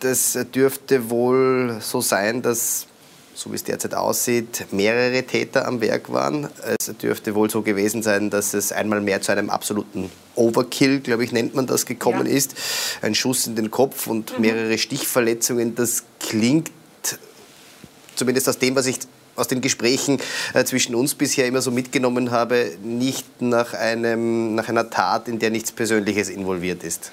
das dürfte wohl so sein, dass so wie es derzeit aussieht, mehrere Täter am Werk waren. Es dürfte wohl so gewesen sein, dass es einmal mehr zu einem absoluten Overkill, glaube ich, nennt man das, gekommen ja. ist. Ein Schuss in den Kopf und mhm. mehrere Stichverletzungen. Das klingt, zumindest aus dem, was ich aus den Gesprächen äh, zwischen uns bisher immer so mitgenommen habe, nicht nach, einem, nach einer Tat, in der nichts Persönliches involviert ist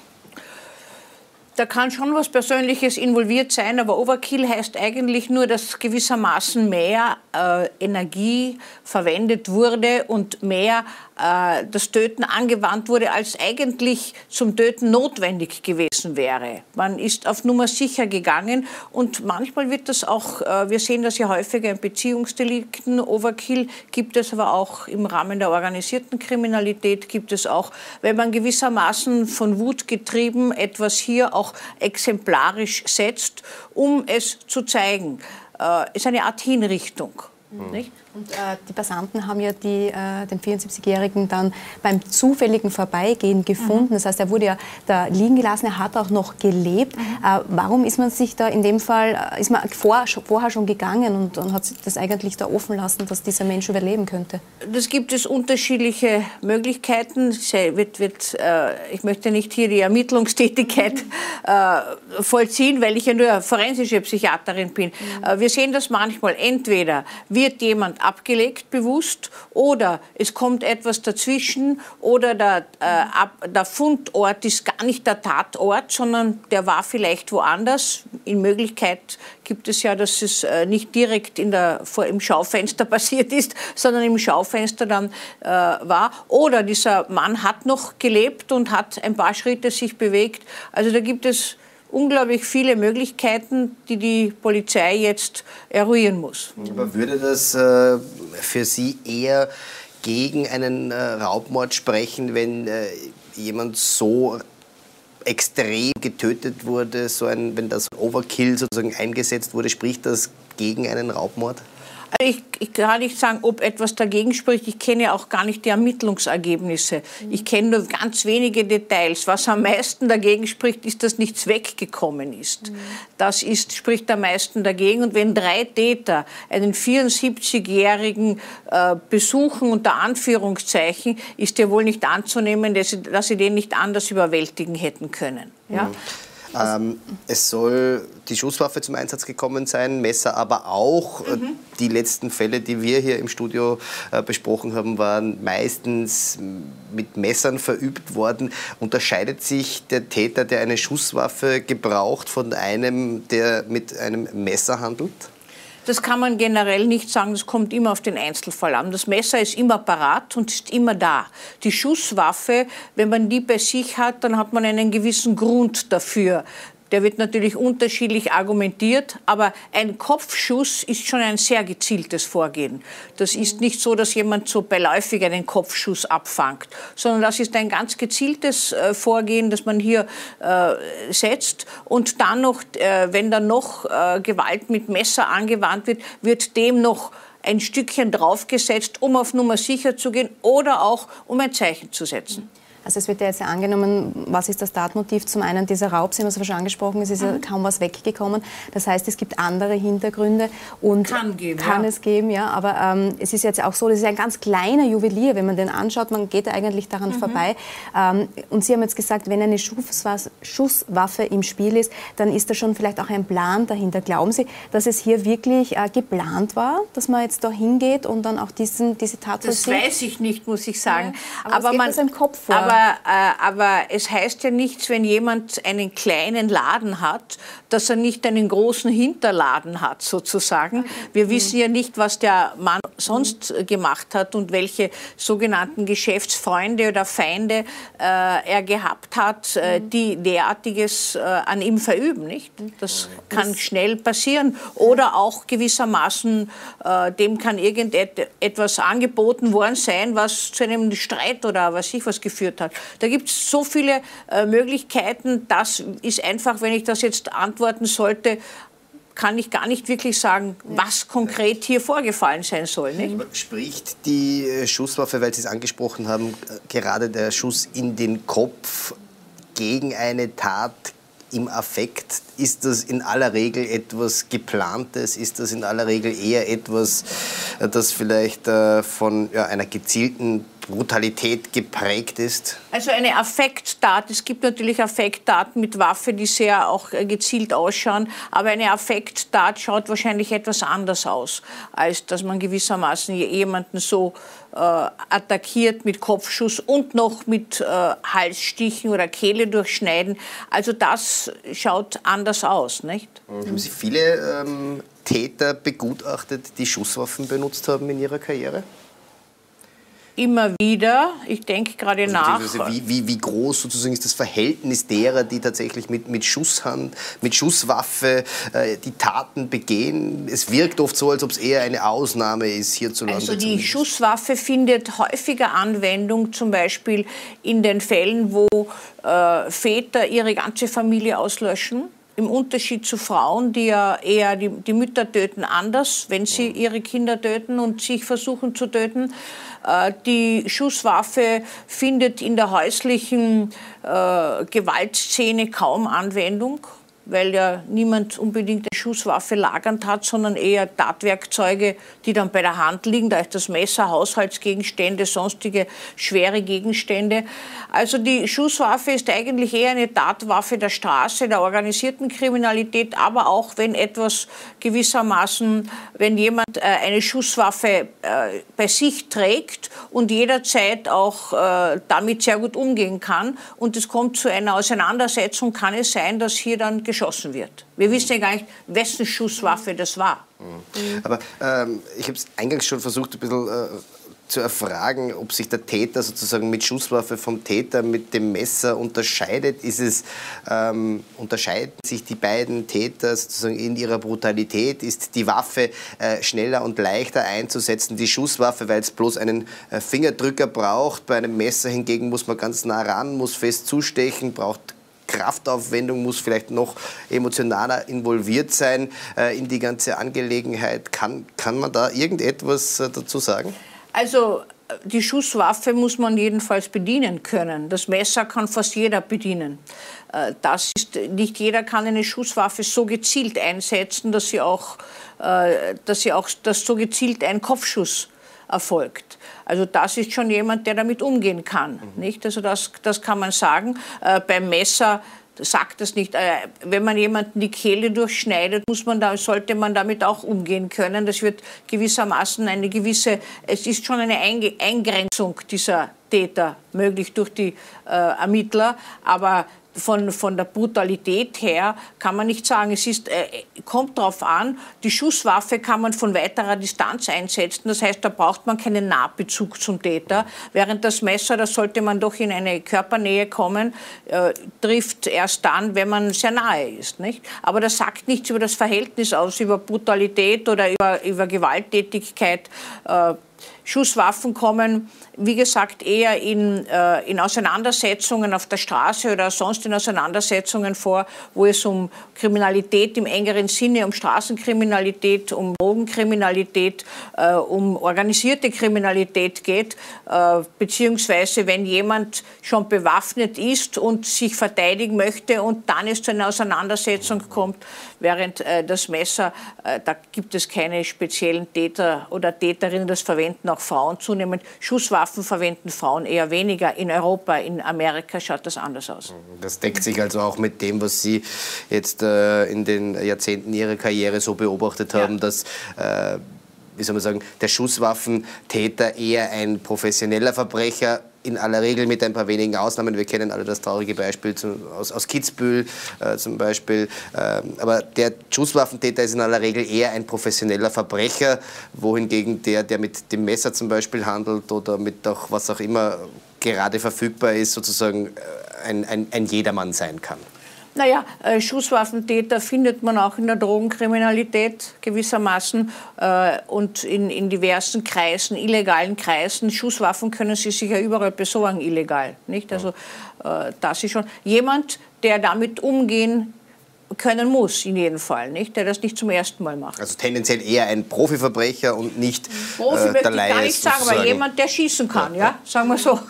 da kann schon was Persönliches involviert sein, aber Overkill heißt eigentlich nur, dass gewissermaßen mehr äh, Energie verwendet wurde und mehr äh, das Töten angewandt wurde, als eigentlich zum Töten notwendig gewesen wäre. Man ist auf Nummer sicher gegangen und manchmal wird das auch, äh, wir sehen das ja häufiger in Beziehungsdelikten, Overkill gibt es aber auch im Rahmen der organisierten Kriminalität, gibt es auch, wenn man gewissermaßen von Wut getrieben etwas hier auch exemplarisch setzt, um es zu zeigen. Äh, ist eine Art Hinrichtung. Mhm. Und äh, die Passanten haben ja die, äh, den 74-Jährigen dann beim zufälligen Vorbeigehen gefunden. Mhm. Das heißt, er wurde ja da liegen gelassen, er hat auch noch gelebt. Mhm. Äh, warum ist man sich da in dem Fall, äh, ist man vor, vorher schon gegangen und, und, hat das eigentlich da offen lassen, dass dieser Mensch überleben könnte? Das gibt es unterschiedliche Möglichkeiten. Wird, wird, äh, ich möchte nicht hier die Ermittlungstätigkeit mhm. äh, vollziehen, weil ich ja nur forensische Psychiaterin bin. Mhm. wir sehen das manchmal. Entweder wird jemand abgelegt bewusst oder es kommt etwas dazwischen oder der, äh, der Fundort ist gar nicht der Tatort, sondern der war vielleicht woanders. In Möglichkeit gibt es ja, dass es äh, nicht direkt in der, vor, im Schaufenster passiert ist, sondern im Schaufenster dann äh, war. Oder dieser Mann hat noch gelebt und hat ein paar Schritte sich bewegt. Also da gibt es unglaublich viele Möglichkeiten, die die Polizei jetzt eruieren muss. Aber würde das äh, für Sie eher gegen einen äh, Raubmord sprechen, wenn äh, jemand so extrem getötet wurde, so ein, wenn das Overkill sozusagen eingesetzt wurde, spricht das gegen einen Raubmord? Also ich, ich, kann nicht sagen, ob etwas dagegen spricht. Ich kenne auch gar nicht die Ermittlungsergebnisse. Mhm. Ich kenne nur ganz wenige Details. Was am meisten dagegen spricht, ist, dass nichts weggekommen ist. Mhm. Das ist, spricht am meisten dagegen. Und wenn drei Täter einen 74-Jährigen äh, besuchen, unter Anführungszeichen, ist ja wohl nicht anzunehmen, dass sie, dass sie den nicht anders überwältigen hätten können. Ja? Mhm. Ähm, es soll die Schusswaffe zum Einsatz gekommen sein, Messer aber auch. Mhm. Die letzten Fälle, die wir hier im Studio äh, besprochen haben, waren meistens mit Messern verübt worden. Unterscheidet sich der Täter, der eine Schusswaffe gebraucht, von einem, der mit einem Messer handelt? Das kann man generell nicht sagen, das kommt immer auf den Einzelfall an. Das Messer ist immer parat und ist immer da. Die Schusswaffe, wenn man die bei sich hat, dann hat man einen gewissen Grund dafür, der wird natürlich unterschiedlich argumentiert, aber ein Kopfschuss ist schon ein sehr gezieltes Vorgehen. Das ist nicht so, dass jemand so beiläufig einen Kopfschuss abfangt, sondern das ist ein ganz gezieltes äh, Vorgehen, das man hier äh, setzt. Und dann noch, äh, wenn dann noch äh, Gewalt mit Messer angewandt wird, wird dem noch ein Stückchen draufgesetzt, um auf Nummer sicher zu gehen oder auch um ein Zeichen zu setzen. Also es wird ja jetzt ja angenommen, was ist das Tatmotiv? Zum einen dieser Raub, Sie haben es ja schon angesprochen, es ist ja mhm. kaum was weggekommen. Das heißt, es gibt andere Hintergründe und kann, geben, kann ja. es geben, ja. Aber ähm, es ist jetzt auch so, das ist ein ganz kleiner Juwelier, wenn man den anschaut, man geht eigentlich daran mhm. vorbei. Ähm, und Sie haben jetzt gesagt, wenn eine Schusswaffe im Spiel ist, dann ist da schon vielleicht auch ein Plan dahinter. Glauben Sie, dass es hier wirklich äh, geplant war, dass man jetzt da hingeht und dann auch diesen, diese Tat Das weiß ich nicht, muss ich sagen. Ja, aber, aber man, im Kopf vor. Aber äh, aber es heißt ja nichts, wenn jemand einen kleinen Laden hat, dass er nicht einen großen Hinterladen hat, sozusagen. Wir mhm. wissen ja nicht, was der Mann sonst gemacht hat und welche sogenannten Geschäftsfreunde oder Feinde äh, er gehabt hat, äh, mhm. die derartiges äh, an ihm verüben, nicht? Das kann schnell passieren. Oder auch gewissermaßen, äh, dem kann irgendetwas angeboten worden sein, was zu einem Streit oder was ich was geführt hat. Da gibt es so viele äh, Möglichkeiten. Das ist einfach, wenn ich das jetzt antworten sollte, kann ich gar nicht wirklich sagen, was konkret hier vorgefallen sein soll. Nicht? Spricht die äh, Schusswaffe, weil Sie es angesprochen haben, äh, gerade der Schuss in den Kopf gegen eine Tat im Affekt? Ist das in aller Regel etwas Geplantes? Ist das in aller Regel eher etwas, äh, das vielleicht von ja, einer gezielten Brutalität geprägt ist? Also eine Affekttat. Es gibt natürlich Affekttaten mit Waffe, die sehr auch gezielt ausschauen. Aber eine Affekttat schaut wahrscheinlich etwas anders aus, als dass man gewissermaßen jemanden so äh, attackiert mit Kopfschuss und noch mit äh, Halsstichen oder Kehle durchschneiden. Also das schaut anders aus, nicht? Haben Sie viele ähm, Täter begutachtet, die Schusswaffen benutzt haben in ihrer Karriere? Immer wieder. Ich denke gerade also nach. Wie, wie, wie, groß sozusagen ist das Verhältnis derer, die tatsächlich mit, mit Schusshand, mit Schusswaffe äh, die Taten begehen? Es wirkt oft so, als ob es eher eine Ausnahme ist hierzulande. Also die zumindest. Schusswaffe findet häufiger Anwendung, zum Beispiel in den Fällen, wo äh, Väter ihre ganze Familie auslöschen im Unterschied zu Frauen, die ja eher die, die, Mütter töten anders, wenn sie ihre Kinder töten und sich versuchen zu töten. Äh, die Schusswaffe findet in der häuslichen äh, Gewaltszene kaum Anwendung weil ja niemand unbedingt eine Schusswaffe lagernd hat, sondern eher Tatwerkzeuge, die dann bei der Hand liegen. Da ist das Messer, Haushaltsgegenstände, sonstige schwere Gegenstände. Also die Schusswaffe ist eigentlich eher eine Tatwaffe der Straße, der organisierten Kriminalität, aber auch wenn etwas gewissermaßen, wenn jemand äh, eine Schusswaffe äh, bei sich trägt und jederzeit auch äh, damit sehr gut umgehen kann und es kommt zu einer Auseinandersetzung, kann es sein, dass hier dann geschossen wird. Wir wissen ja gar nicht, wessen Schusswaffe das war. Mhm. Aber ähm, ich habe es eingangs schon versucht, ein bisschen äh, zu erfragen, ob sich der Täter sozusagen mit Schusswaffe vom Täter mit dem Messer unterscheidet. Ist es, ähm, unterscheiden sich die beiden Täter sozusagen in ihrer Brutalität? Ist die Waffe äh, schneller und leichter einzusetzen, die Schusswaffe, weil es bloß einen äh, Fingerdrücker braucht? Bei einem Messer hingegen muss man ganz nah ran, muss fest zustechen, braucht Kraftaufwendung muss vielleicht noch emotionaler involviert sein äh, in die ganze Angelegenheit. Kann, kann man da irgendetwas äh, dazu sagen? Also die Schusswaffe muss man jedenfalls bedienen können. Das Messer kann fast jeder bedienen. Äh, das ist, nicht jeder kann eine Schusswaffe so gezielt einsetzen, dass sie auch, äh, dass sie auch dass so gezielt ein Kopfschuss erfolgt. Also das ist schon jemand, der damit umgehen kann. Mhm. Nicht? Also das, das kann man sagen. Äh, beim Messer sagt das nicht. Äh, wenn man jemanden die Kehle durchschneidet, muss man da, sollte man damit auch umgehen können. Das wird gewissermaßen eine gewisse, es ist schon eine Eingrenzung dieser Täter möglich durch die äh, Ermittler, aber von, von der Brutalität her kann man nicht sagen. Es ist, äh, kommt darauf an, die Schusswaffe kann man von weiterer Distanz einsetzen. Das heißt, da braucht man keinen Nahbezug zum Täter. Während das Messer, da sollte man doch in eine Körpernähe kommen, äh, trifft erst dann, wenn man sehr nahe ist. Nicht? Aber das sagt nichts über das Verhältnis aus, über Brutalität oder über, über Gewalttätigkeit. Äh, Schusswaffen kommen, wie gesagt, eher in, äh, in Auseinandersetzungen auf der Straße oder sonst in Auseinandersetzungen vor, wo es um Kriminalität im engeren Sinne, um Straßenkriminalität, um Drogenkriminalität, äh, um organisierte Kriminalität geht, äh, beziehungsweise wenn jemand schon bewaffnet ist und sich verteidigen möchte und dann es zu einer Auseinandersetzung kommt, während äh, das Messer, äh, da gibt es keine speziellen Täter oder Täterinnen, das verwenden auch Frauen zunehmend. Schusswaffen verwenden Frauen eher weniger. In Europa, in Amerika schaut das anders aus. Das deckt sich also auch mit dem, was Sie jetzt äh, in den Jahrzehnten Ihrer Karriere so beobachtet haben, ja. dass äh, wie soll man sagen, der Schusswaffentäter eher ein professioneller Verbrecher in aller Regel mit ein paar wenigen Ausnahmen. Wir kennen alle das traurige Beispiel zu, aus, aus Kitzbühel äh, zum Beispiel. Ähm, aber der Schusswaffentäter ist in aller Regel eher ein professioneller Verbrecher, wohingegen der, der mit dem Messer zum Beispiel handelt oder mit auch was auch immer gerade verfügbar ist, sozusagen äh, ein, ein, ein Jedermann sein kann. Naja, äh, Schusswaffentäter findet man auch in der Drogenkriminalität gewissermaßen äh, und in, in diversen Kreisen, illegalen Kreisen. Schusswaffen können sie sich ja überall besorgen, illegal. Nicht? Also äh, das ist schon jemand, der damit umgehen können muss, in jedem Fall, nicht? der das nicht zum ersten Mal macht. Also tendenziell eher ein Profiverbrecher und nicht Profi äh, möchte ich gar nicht sagen, aber jemand, der schießen kann, ja, ja? sagen wir so.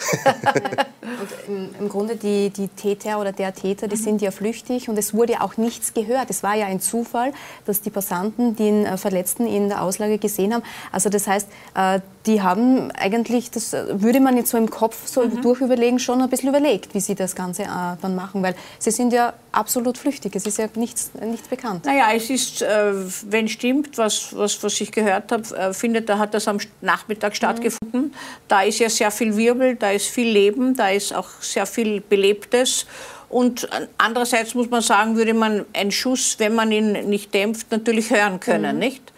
im, im Grunde die, die Täter oder der Täter, die mhm. sind ja flüchtig und es wurde auch nichts gehört. Es war ja ein Zufall, dass die Passanten den äh, Verletzten in der Auslage gesehen haben. Also das heißt, äh, die haben eigentlich, das äh, würde man jetzt so im Kopf so mhm. durchüberlegen, schon ein bisschen überlegt, wie sie das Ganze dann machen, weil sie sind ja absolut flüchtig. Es ist ja nichts, nichts bekannt. Naja, es ist, wenn stimmt, was, was, was ich gehört habe, findet, da hat das am Nachmittag mhm. stattgefunden. Da ist ja sehr viel Wirbel, da ist viel Leben, da ist auch sehr viel Belebtes. Und andererseits muss man sagen, würde man einen Schuss, wenn man ihn nicht dämpft, natürlich hören können, mhm. nicht?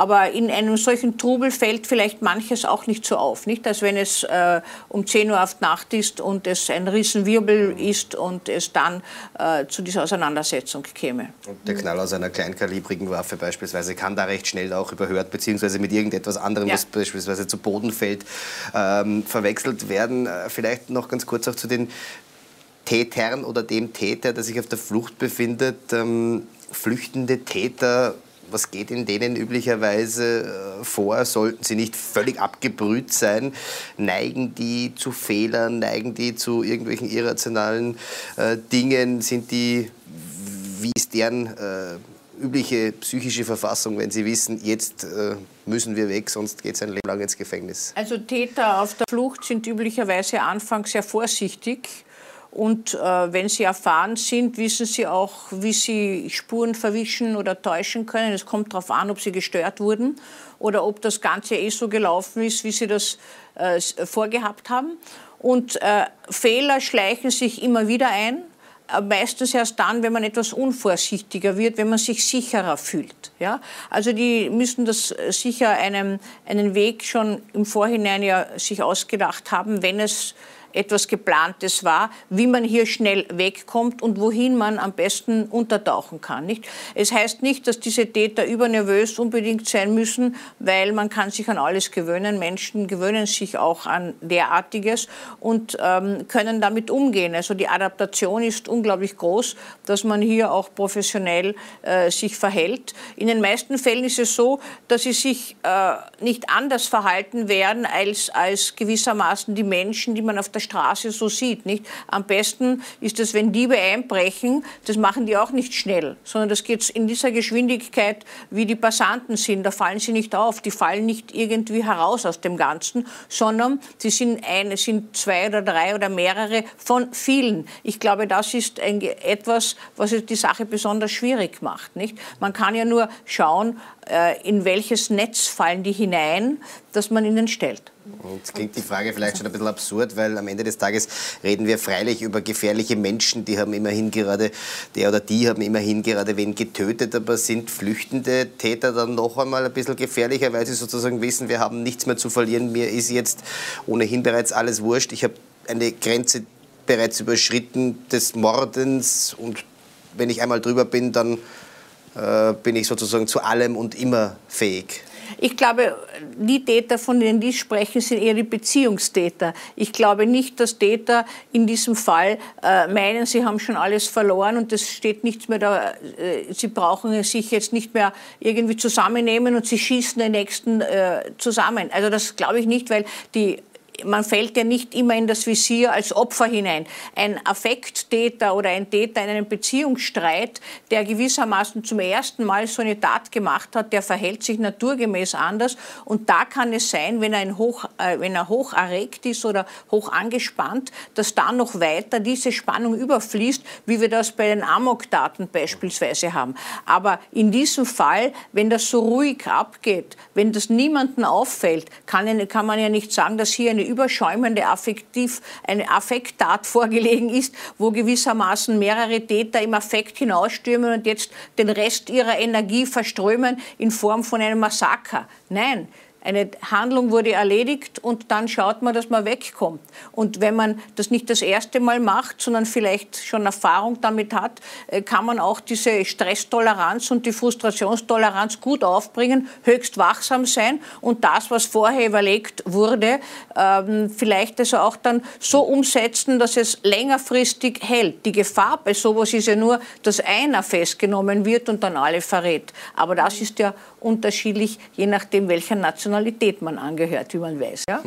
Aber in einem solchen Trubel fällt vielleicht manches auch nicht so auf. Nicht? Als wenn es äh, um 10 Uhr auf Nacht ist und es ein Riesenwirbel ist und es dann äh, zu dieser Auseinandersetzung käme. Und der Knall aus einer kleinkalibrigen Waffe beispielsweise kann da recht schnell auch überhört, beziehungsweise mit irgendetwas anderem, ja. was beispielsweise zu Boden fällt, ähm, verwechselt werden. Äh, vielleicht noch ganz kurz auch zu den Tätern oder dem Täter, der sich auf der Flucht befindet. Ähm, flüchtende Täter was geht in denen üblicherweise äh, vor? Sollten sie nicht völlig abgebrüht sein? Neigen die zu Fehlern? Neigen die zu irgendwelchen irrationalen äh, Dingen? Sind die, wie ist deren äh, übliche psychische Verfassung, wenn sie wissen, jetzt äh, müssen wir weg, sonst geht es ein Leben lang ins Gefängnis? Also Täter auf der Flucht sind üblicherweise anfangs sehr vorsichtig und äh, wenn sie erfahren sind, wissen sie auch, wie sie Spuren verwischen oder täuschen können. Es kommt darauf an, ob sie gestört wurden oder ob das Ganze eh so gelaufen ist, wie sie das äh, vorgehabt haben. Und äh, Fehler schleichen sich immer wieder ein. Äh, meistens erst dann, wenn man etwas unvorsichtiger wird, wenn man sich sicherer fühlt. Ja? Also die müssen das äh, sicher einen, einen Weg schon im Vorhinein ja sich ausgedacht haben, wenn es etwas Geplantes war, wie man hier schnell wegkommt und wohin man am besten untertauchen kann. Nicht? Es heißt nicht, dass diese Täter übernervös unbedingt sein müssen, weil man kann sich an alles gewöhnen. Menschen gewöhnen sich auch an derartiges und ähm, können damit umgehen. Also die Adaptation ist unglaublich groß, dass man hier auch professionell äh, sich verhält. In den meisten Fällen ist es so, dass sie sich äh, nicht anders verhalten werden als, als gewissermaßen die Menschen, die man auf der der Straße so sieht. Nicht? Am besten ist es, wenn Diebe einbrechen, das machen die auch nicht schnell, sondern das geht in dieser Geschwindigkeit, wie die Passanten sind. Da fallen sie nicht auf, die fallen nicht irgendwie heraus aus dem Ganzen, sondern sie sind eine, sind zwei oder drei oder mehrere von vielen. Ich glaube, das ist ein, etwas, was die Sache besonders schwierig macht. Nicht? Man kann ja nur schauen, äh, in welches Netz fallen die hinein, das man ihnen stellt. Jetzt klingt die Frage vielleicht schon ein bisschen absurd, weil am Ende des Tages reden wir freilich über gefährliche Menschen, die haben immerhin gerade, der oder die haben immerhin gerade wen getötet, aber sind flüchtende Täter dann noch einmal ein bisschen gefährlicher, weil sie sozusagen wissen, wir haben nichts mehr zu verlieren, mir ist jetzt ohnehin bereits alles wurscht, ich habe eine Grenze bereits überschritten des Mordens und wenn ich einmal drüber bin, dann äh, bin ich sozusagen zu allem und immer fähig. Ich glaube, die Täter, von denen die sprechen, sind eher die Beziehungstäter. Ich glaube nicht, dass Täter in diesem Fall äh, meinen, sie haben schon alles verloren und es steht nichts mehr da. Äh, sie brauchen sich jetzt nicht mehr irgendwie zusammennehmen und sie schießen den nächsten äh, zusammen. Also das glaube ich nicht, weil die man fällt ja nicht immer in das Visier als Opfer hinein. Ein Affekttäter oder ein Täter in einem Beziehungsstreit, der gewissermaßen zum ersten Mal so eine Tat gemacht hat, der verhält sich naturgemäß anders. Und da kann es sein, wenn er, hoch, äh, wenn er hoch erregt ist oder hoch angespannt, dass dann noch weiter diese Spannung überfließt, wie wir das bei den Amok-Taten beispielsweise haben. Aber in diesem Fall, wenn das so ruhig abgeht, wenn das niemandem auffällt, kann, kann man ja nicht sagen, dass hier eine überschäumende Affektiv, eine Affekttat vorgelegen ist, wo gewissermaßen mehrere Täter im Affekt hinausstürmen und jetzt den Rest ihrer Energie verströmen in Form von einem Massaker. Nein, eine Handlung wurde erledigt und dann schaut man, dass man wegkommt. Und wenn man das nicht das erste Mal macht, sondern vielleicht schon Erfahrung damit hat, äh, kann man auch diese Stresstoleranz und die Frustrationstoleranz gut aufbringen, höchst wachsam sein und das, was vorher überlegt wurde, ähm, vielleicht also auch dann so umsetzen, dass es längerfristig hält. Die Gefahr bei sowas ist ja nur, dass einer festgenommen wird und dann alle verrät. Aber das ist ja unterschiedlich, je nachdem, welcher Nationalität man angehört, wie man weiß. Ja?